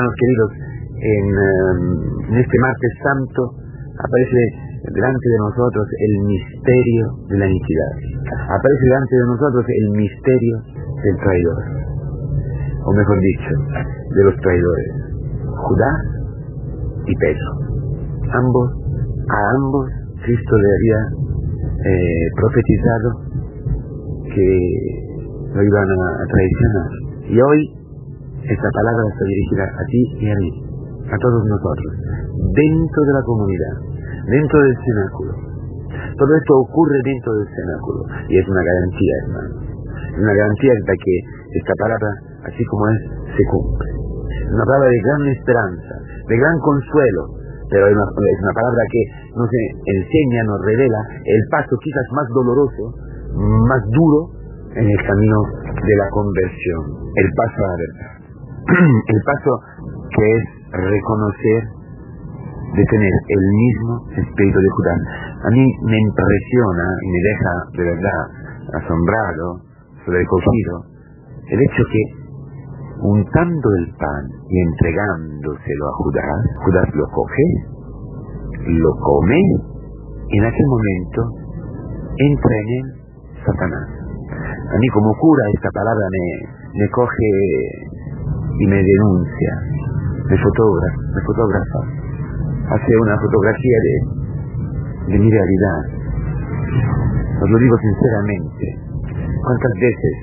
Hermanos queridos, en, en este martes santo aparece delante de nosotros el misterio de la iniquidad. Aparece delante de nosotros el misterio del traidor. O mejor dicho, de los traidores. Judá y Pedro. Ambos, a ambos Cristo le había eh, profetizado que lo iban a, a traicionar. Y hoy esta palabra está dirigida a ti y a mí, a todos nosotros, dentro de la comunidad, dentro del cenáculo. Todo esto ocurre dentro del cenáculo y es una garantía, hermano. Una garantía de que esta palabra, así como es, se cumple. Es una palabra de gran esperanza, de gran consuelo, pero es una, es una palabra que nos enseña, nos revela el paso quizás más doloroso, más duro en el camino de la conversión, el paso a la verdad. el paso que es reconocer de tener el mismo espíritu de Judá. A mí me impresiona y me deja de verdad asombrado, sobrecogido, el hecho que untando el pan y entregándoselo a Judas, Judas lo coge, lo come, y en aquel momento entra en él Satanás. A mí como cura esta palabra me, me coge y me denuncia, me fotografa, me fotografa, hace una fotografía de, de mi realidad. Os lo digo sinceramente, ¿cuántas veces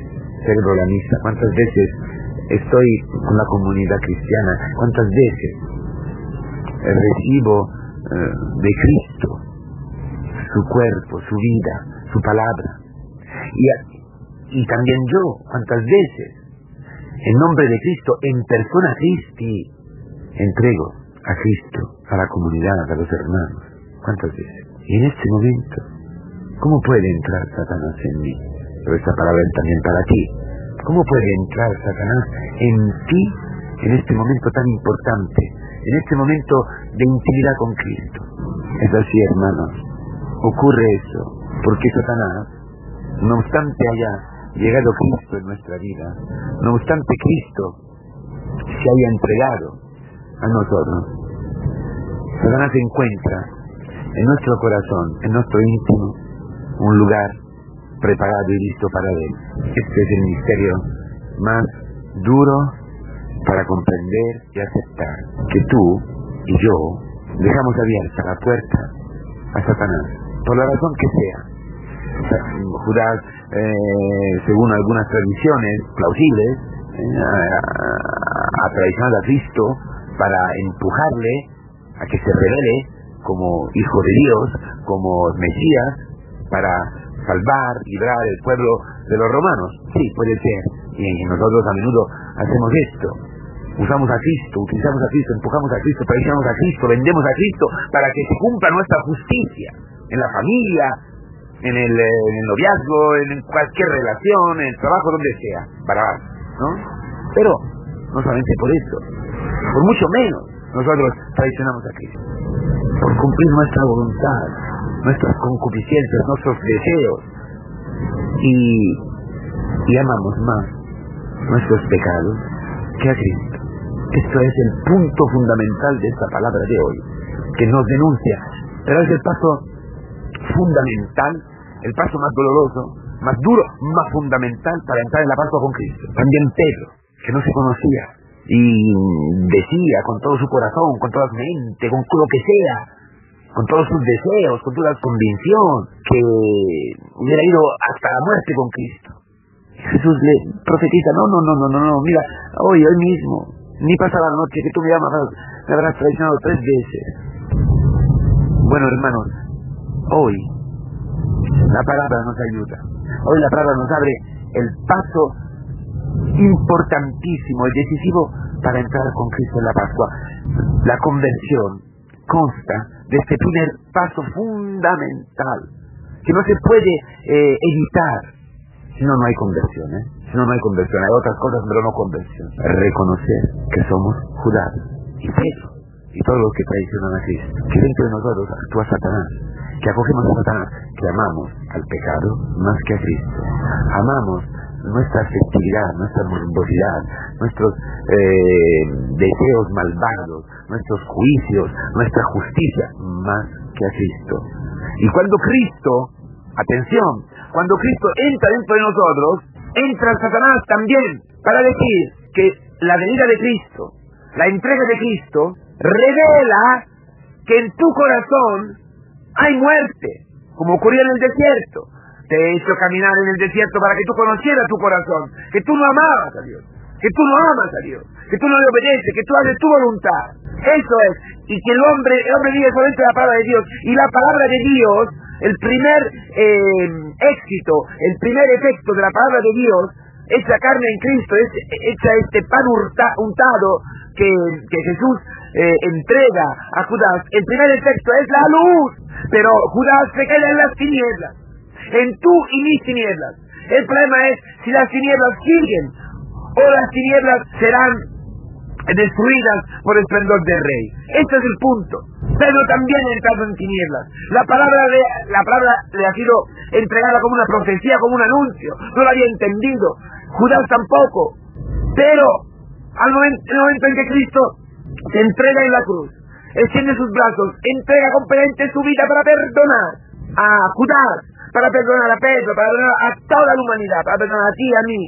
celebro la misa? ¿Cuántas veces estoy con la comunidad cristiana? ¿Cuántas veces recibo eh, de Cristo su cuerpo, su vida, su palabra? Y, y también yo, ¿cuántas veces en nombre de Cristo, en persona Cristi, entrego a Cristo, a la comunidad, a los hermanos. ¿Cuántas veces? Y en este momento, ¿cómo puede entrar Satanás en mí? Pero esta palabra es también para ti. ¿Cómo puede entrar Satanás en ti en este momento tan importante, en este momento de intimidad con Cristo? Es así, hermanos. Ocurre eso, porque Satanás, no obstante haya llegado Cristo en nuestra vida, no obstante Cristo se haya entregado a nosotros, Satanás encuentra en nuestro corazón, en nuestro íntimo, un lugar preparado y listo para él. Este es el misterio más duro para comprender y aceptar que tú y yo dejamos abierta la puerta a Satanás, por la razón que sea. Judas, eh, según algunas tradiciones plausibles, eh, ha traicionado a Cristo para empujarle a que se revele como hijo de Dios, como Mesías, para salvar, librar el pueblo de los romanos. Sí, puede ser. Y nosotros a menudo hacemos esto. Usamos a Cristo, utilizamos a Cristo, empujamos a Cristo, traicionamos a Cristo, vendemos a Cristo para que se cumpla nuestra justicia en la familia, en el, en el noviazgo, en cualquier relación, en el trabajo, donde sea, para ¿no? Pero no solamente por eso, por mucho menos nosotros traicionamos a Cristo, por cumplir nuestra voluntad, nuestras concupiscencias, nuestros deseos, y, y amamos más nuestros pecados que a Cristo. Esto es el punto fundamental de esta palabra de hoy, que nos denuncia, pero es el paso fundamental, el paso más doloroso, más duro, más fundamental para entrar en la paz con Cristo. También Pedro, que no se conocía y decía con todo su corazón, con toda su mente, con lo que sea, con todos sus deseos, con toda su convicción, que hubiera ido hasta la muerte con Cristo. Jesús le profetiza, no, no, no, no, no, no, mira, hoy, hoy mismo, ni pasa la noche que tú me, llamas, me habrás traicionado tres veces. Bueno, hermanos, hoy la palabra nos ayuda. Hoy la palabra nos abre el paso importantísimo y decisivo para entrar con Cristo en la Pascua. La conversión consta de este primer paso fundamental, que no se puede eh, evitar, si no, no hay conversión. ¿eh? Si no, no hay conversión. Hay otras cosas, pero no conversión. Reconocer que somos Judá y Pedro y todos los que traicionan a Cristo. Que dentro de nosotros actúa Satanás que acogemos a Satanás, que amamos al pecado más que a Cristo. Amamos nuestra afectividad, nuestra morbosidad, nuestros eh, deseos malvados, nuestros juicios, nuestra justicia, más que a Cristo. Y cuando Cristo, atención, cuando Cristo entra dentro de nosotros, entra Satanás también para decir que la venida de Cristo, la entrega de Cristo, revela que en tu corazón hay muerte, como ocurrió en el desierto te he hecho caminar en el desierto para que tú conocieras tu corazón, que tú no amabas a Dios, que tú no amas a Dios, que tú no le obedeces, que tú haces tu voluntad. Eso es. Y que el hombre, el hombre vive solamente la palabra de Dios. Y la palabra de Dios, el primer eh, éxito, el primer efecto de la palabra de Dios, esa carne en Cristo, es hecha este pan untado que, Jesús eh, entrega a Judas. El primer efecto es la luz, pero Judas se queda en las tinieblas en tú y mis tinieblas. El problema es si las tinieblas siguen o las tinieblas serán destruidas por el esplendor del rey. Este es el punto. Pedro también ha entrado en tinieblas. La palabra, de, la palabra le ha sido entregada como una profecía, como un anuncio. No lo había entendido. Judas tampoco. Pero al momento, el momento en que Cristo se entrega en la cruz, extiende sus brazos, entrega completamente su vida para perdonar a Judas, para perdonar a Pedro, para perdonar a toda la humanidad, para perdonar a ti y a mí,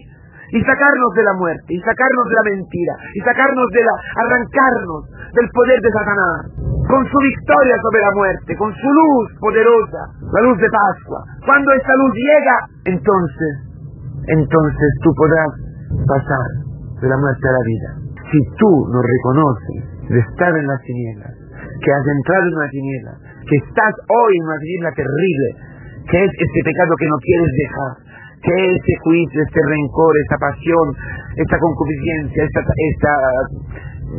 y sacarnos de la muerte, y sacarnos de la mentira, y sacarnos de la, arrancarnos del poder de Satanás, con su victoria sobre la muerte, con su luz poderosa, la luz de Pascua. Cuando esta luz llega, entonces, entonces tú podrás pasar de la muerte a la vida. Si tú no reconoces de estar en las tinieblas, que has entrado en una tiniebla, que estás hoy en una tiniebla terrible, ¿Qué es este pecado que no quieres dejar? ¿Qué es este juicio, este rencor, esta pasión, esta concupiscencia, esta, esta,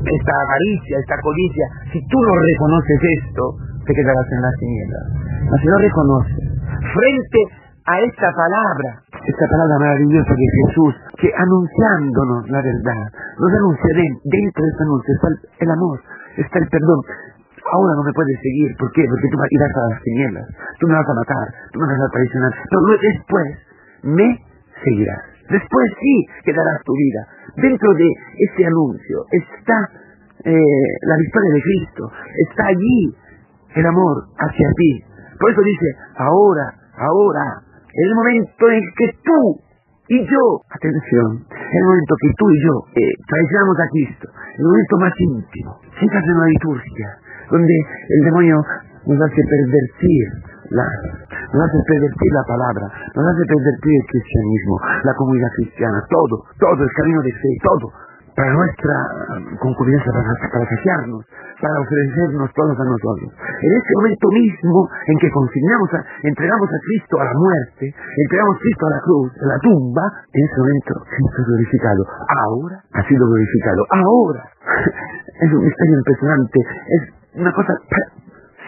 esta avaricia, esta codicia? Si tú no reconoces esto, te quedarás en las tinieblas. Pero si no reconoces, frente a esta palabra, esta palabra maravillosa de Jesús, que anunciándonos la verdad, nos anuncia dentro de este anuncio está el amor, está el perdón, ahora no me puedes seguir. ¿Por qué? Porque tú irás a las tinieblas, tú me vas a matar, tú me vas a traicionar. Pero después me seguirás. Después sí que darás tu vida. Dentro de ese anuncio está eh, la victoria de Cristo. Está allí el amor hacia ti. Por eso dice, ahora, ahora, el momento en que tú y yo, atención, en el momento que tú y yo eh, traicionamos a Cristo, el momento más íntimo, entras en una liturgia, donde el demonio nos hace pervertir la, nos hace pervertir la palabra, nos hace pervertir el cristianismo, la comunidad cristiana, todo, todo, el camino de fe, todo, para nuestra concupiscencia, para, saciarnos, para ofrecernos todos a nosotros. En este momento mismo en que consignamos, a, entregamos a Cristo a la muerte, entregamos a Cristo a la cruz, a la tumba, en ese momento Cristo glorificado. Ahora ha sido glorificado. Ahora es un misterio impresionante. Es una cosa,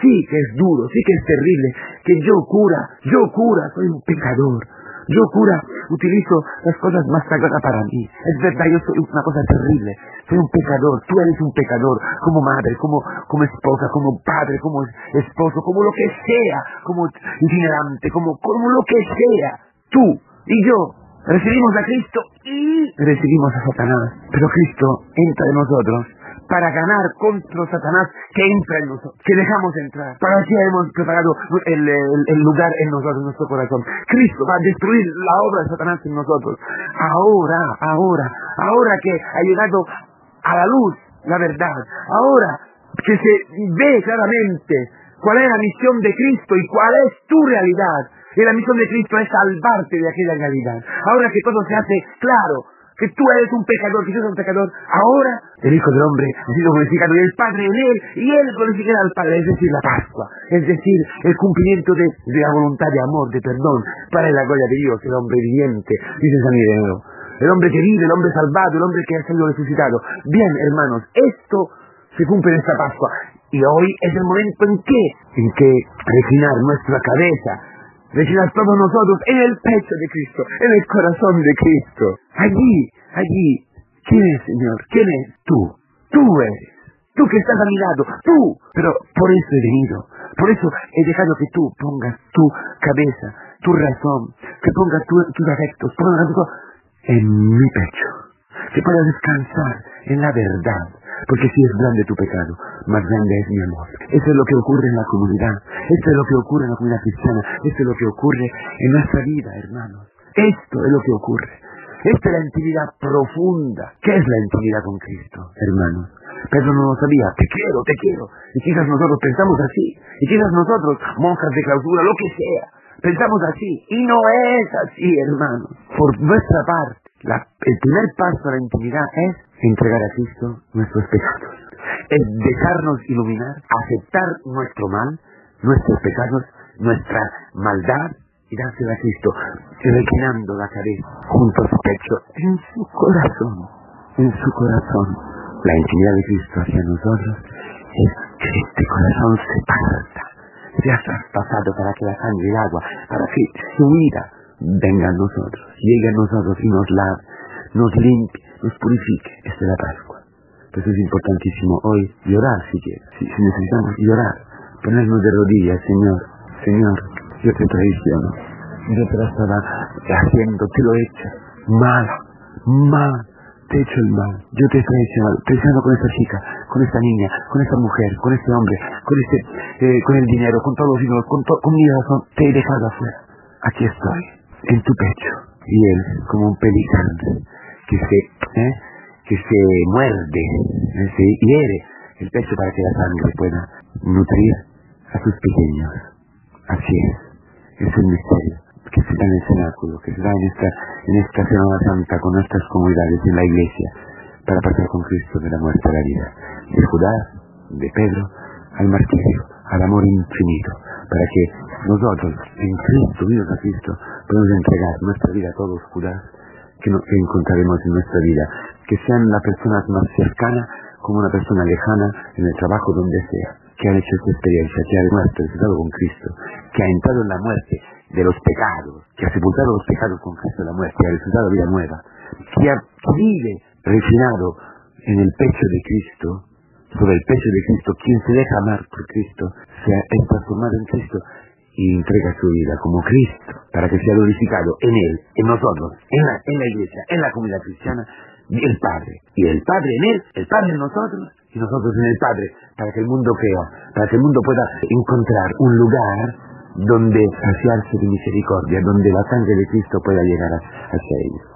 sí que es duro, sí que es terrible, que yo cura, yo cura, soy un pecador. Yo cura, utilizo las cosas más sagradas para mí. Es verdad, yo soy una cosa terrible. Soy un pecador, tú eres un pecador, como madre, como, como esposa, como padre, como esposo, como lo que sea, como itinerante, como, como lo que sea. Tú y yo recibimos a Cristo y recibimos a Satanás. Pero Cristo entra en nosotros para ganar contra Satanás que entra en nosotros, que dejamos entrar. Para así hemos preparado el, lugar en nosotros, en nuestro corazón. Cristo va a destruir la obra de Satanás en nosotros. Ahora, ahora, ahora que ha llegado a la luz la verdad, ahora que se ve claramente cuál es la misión de Cristo y cuál es tu realidad. Y la misión de Cristo es salvarte de aquella realidad. Ahora que todo se hace claro, que tú eres un pecador, que yo soy un pecador. Ahora el Hijo del Hombre ha sido glorificado y el Padre en él, y él glorificará al Padre, es decir, la Pascua, es decir, el cumplimiento de, la voluntad de amor, de perdón, para la gloria de Dios, el hombre viviente, dice San Ireneo. El hombre que vive, el hombre salvado, el hombre que ha sido resucitado. Bien, hermanos, esto se cumple en esta Pascua. Y hoy es el momento en que, en que reclinar nuestra cabeza Reciban todos nosotros en el pecho de Cristo, en el corazón de Cristo. Allí, allí. ¿Quién es, Señor? ¿Quién es? Tú. Tú eres. Tú que estás a mi lado. Tú. Pero por eso he venido. Por eso he dejado que tú pongas tu cabeza, tu razón, que pongas tus afectos, pongas en mi pecho, que pueda descansar en la verdad, porque si es grande tu pecado, más grande es mi amor. Eso es lo que ocurre en la comunidad, esto es lo que ocurre en la comunidad cristiana, esto es lo que ocurre en nuestra vida, hermanos. Esto es lo que ocurre. Esta es la intimidad profunda. ¿Qué es la intimidad con Cristo, hermanos? Pedro no lo sabía. Te quiero, te quiero. Y quizás nosotros pensamos así. Y quizás nosotros, monjas de clausura, lo que sea, pensamos así. Y no es así, hermanos. Por nuestra parte, el primer paso a la intimidad es entregar a Cristo nuestros pecados. Es dejarnos iluminar, aceptar nuestro mal, nuestros pecados, nuestra maldad y dársela a Cristo, reclinando la cabeza junto a su pecho, en su corazón, en su corazón. La intimidad de Cristo hacia nosotros es que este corazón se parta, se ha traspasado para que la sangre y el agua, para que su vida venga a nosotros, llegue a nosotros y nos lave, nos limpie, nos purifique. Esta es la Pascua. Entonces es importantísimo hoy llorar si quieres, si, necesitamos llorar, ponernos de rodillas, Señor, Señor, yo te traiciono, yo te la estaba haciendo, te lo he hecho, mal, mal, te he hecho el mal, yo te he traicionado, traicionado con esta chica, con esta niña, con esta mujer, con este hombre, con este, eh, con el dinero, con todos los hijos, con, con mi razón, te he dejado afuera. Aquí estoy en tu pecho. Y él, como un pelicán que se, ¿eh? que se muerde, ¿eh? se hiere el pecho para que la sangre pueda nutrir a sus pequeños. Así es. Es un misterio que se da en el cenáculo, que se da en esta, en esta Semana Santa con nuestras comunidades en la iglesia, para pasar con Cristo de la muerte a la vida, de Judá, de Pedro, al martirio, al amor infinito, para que nosotros, en Cristo, unidos a Cristo, podemos entregar nuestra vida a todos Judas que, que encontraremos en nuestra vida, que sean las personas más cercanas como una persona lejana en el trabajo donde sea, que han hecho esta experiencia, que ha resucitado con Cristo, que ha entrado en la muerte de los pecados, que ha sepultado los pecados con Cristo en la muerte, que ha resultado vida nueva, que, ha, vive refinado en el pecho de Cristo, sobre el pecho de Cristo, quien se deja amar por Cristo, se ha transformado en Cristo y entrega su vida como Cristo para que sea glorificado en Él, en nosotros, en la, en la iglesia, en la comunidad cristiana, el Padre. Y el Padre en Él, el Padre en nosotros y nosotros en el Padre, para que el mundo crea, para que el mundo pueda encontrar un lugar donde saciarse de misericordia, donde la sangre de Cristo pueda llegar hacia ellos.